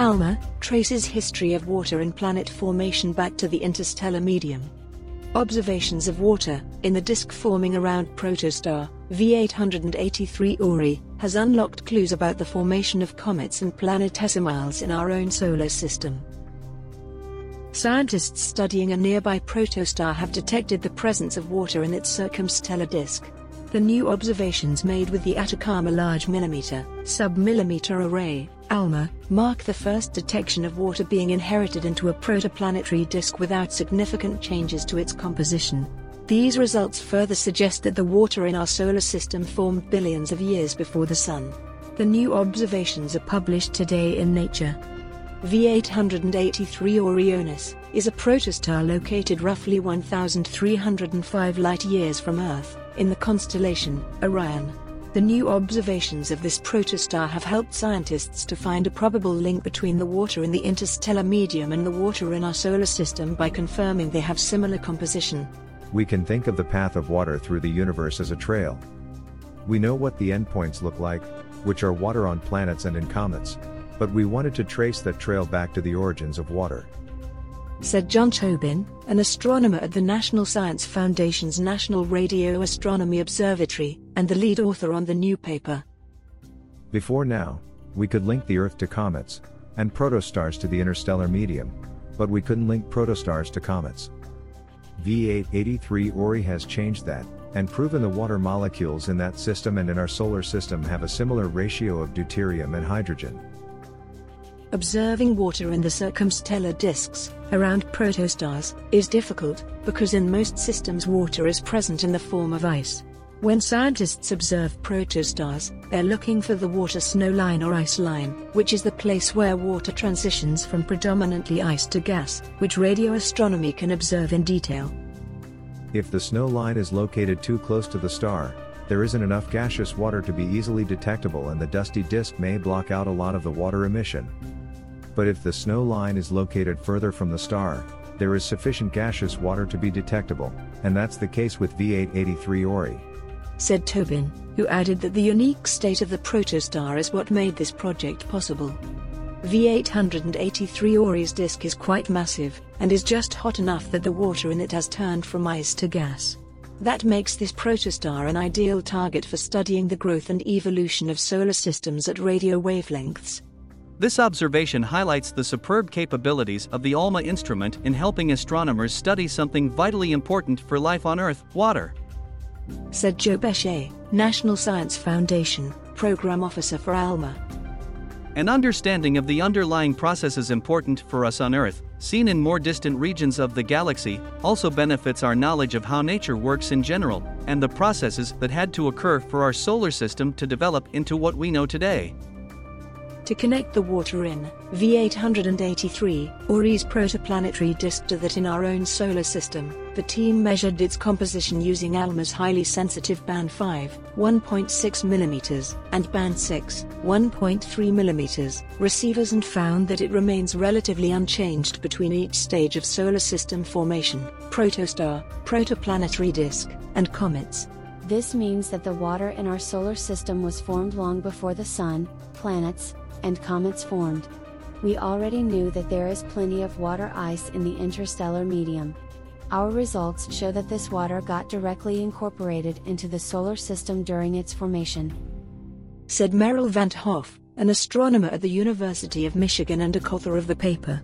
ALMA, traces history of water and planet formation back to the interstellar medium. Observations of water in the disk forming around protostar V883 Ori has unlocked clues about the formation of comets and planetesimals in our own solar system. Scientists studying a nearby protostar have detected the presence of water in its circumstellar disk. The new observations made with the Atacama Large Millimeter, Submillimeter Array, ALMA, mark the first detection of water being inherited into a protoplanetary disk without significant changes to its composition. These results further suggest that the water in our solar system formed billions of years before the Sun. The new observations are published today in Nature. V883 Orionis is a protostar located roughly 1,305 light-years from Earth in the constellation Orion. The new observations of this protostar have helped scientists to find a probable link between the water in the interstellar medium and the water in our solar system by confirming they have similar composition. We can think of the path of water through the universe as a trail. We know what the endpoints look like, which are water on planets and in comets. But we wanted to trace that trail back to the origins of water said John Tobin, an astronomer at the National Science Foundation's National Radio Astronomy Observatory, and the lead author on the new paper. Before now, we could link the Earth to comets, and protostars to the interstellar medium, but we couldn't link protostars to comets. V883 Ori has changed that, and proven the water molecules in that system and in our solar system have a similar ratio of deuterium and hydrogen. Observing water in the circumstellar disks around protostars is difficult because in most systems water is present in the form of ice. When scientists observe protostars, they're looking for the water snow line or ice line, which is the place where water transitions from predominantly ice to gas, which radio astronomy can observe in detail. If the snow line is located too close to the star, there isn't enough gaseous water to be easily detectable and the dusty disk may block out a lot of the water emission. But if the snow line is located further from the star, there is sufficient gaseous water to be detectable, and that's the case with V883 Ori. Said Tobin, who added that the unique state of the protostar is what made this project possible. V883 Ori's disk is quite massive, and is just hot enough that the water in it has turned from ice to gas. That makes this protostar an ideal target for studying the growth and evolution of solar systems at radio wavelengths. This observation highlights the superb capabilities of the ALMA instrument in helping astronomers study something vitally important for life on Earth water. Said Joe Pesce, National Science Foundation, Program Officer for ALMA. An understanding of the underlying processes important for us on Earth, seen in more distant regions of the galaxy, also benefits our knowledge of how nature works in general, and the processes that had to occur for our solar system to develop into what we know today to connect the water in V883 Ori's protoplanetary disk to that in our own solar system. The team measured its composition using ALMA's highly sensitive band 5, 1.6 mm, and band 6, 1.3 mm receivers and found that it remains relatively unchanged between each stage of solar system formation, protostar, protoplanetary disk, and comets. This means that the water in our solar system was formed long before the Sun, planets, and comets formed. We already knew that there is plenty of water ice in the interstellar medium. Our results show that this water got directly incorporated into the solar system during its formation. Said Merel Van Hoff, an astronomer at the University of Michigan and a co-author of the paper.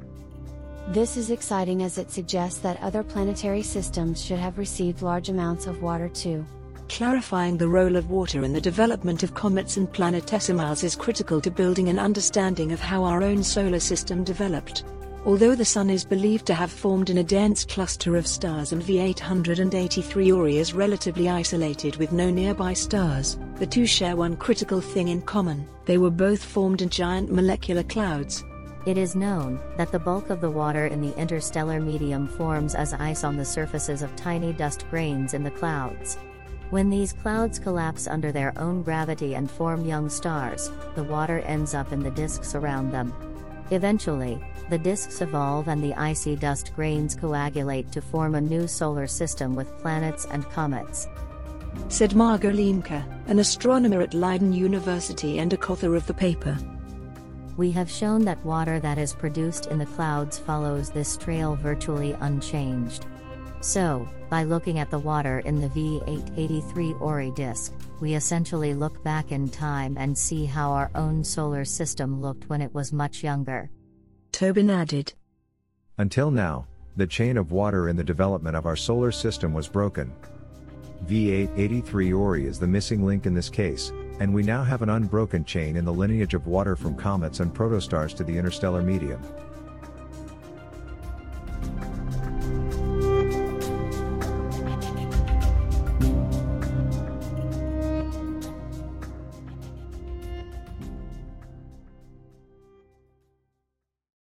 This is exciting as it suggests that other planetary systems should have received large amounts of water too. Clarifying the role of water in the development of comets and planetesimals is critical to building an understanding of how our own solar system developed. Although the Sun is believed to have formed in a dense cluster of stars and V883 Ori is relatively isolated with no nearby stars, the two share one critical thing in common they were both formed in giant molecular clouds. It is known that the bulk of the water in the interstellar medium forms as ice on the surfaces of tiny dust grains in the clouds. When these clouds collapse under their own gravity and form young stars, the water ends up in the disks around them. Eventually, the disks evolve and the icy dust grains coagulate to form a new solar system with planets and comets. Said Margot Leemker, an astronomer at Leiden University and a co-author of the paper. We have shown that water that is produced in the clouds follows this trail virtually unchanged. So, by looking at the water in the V883 Ori disk, we essentially look back in time and see how our own solar system looked when it was much younger. Tobin added. Until now, the chain of water in the development of our solar system was broken. V883 Ori is the missing link in this case, and we now have an unbroken chain in the lineage of water from comets and protostars to the interstellar medium.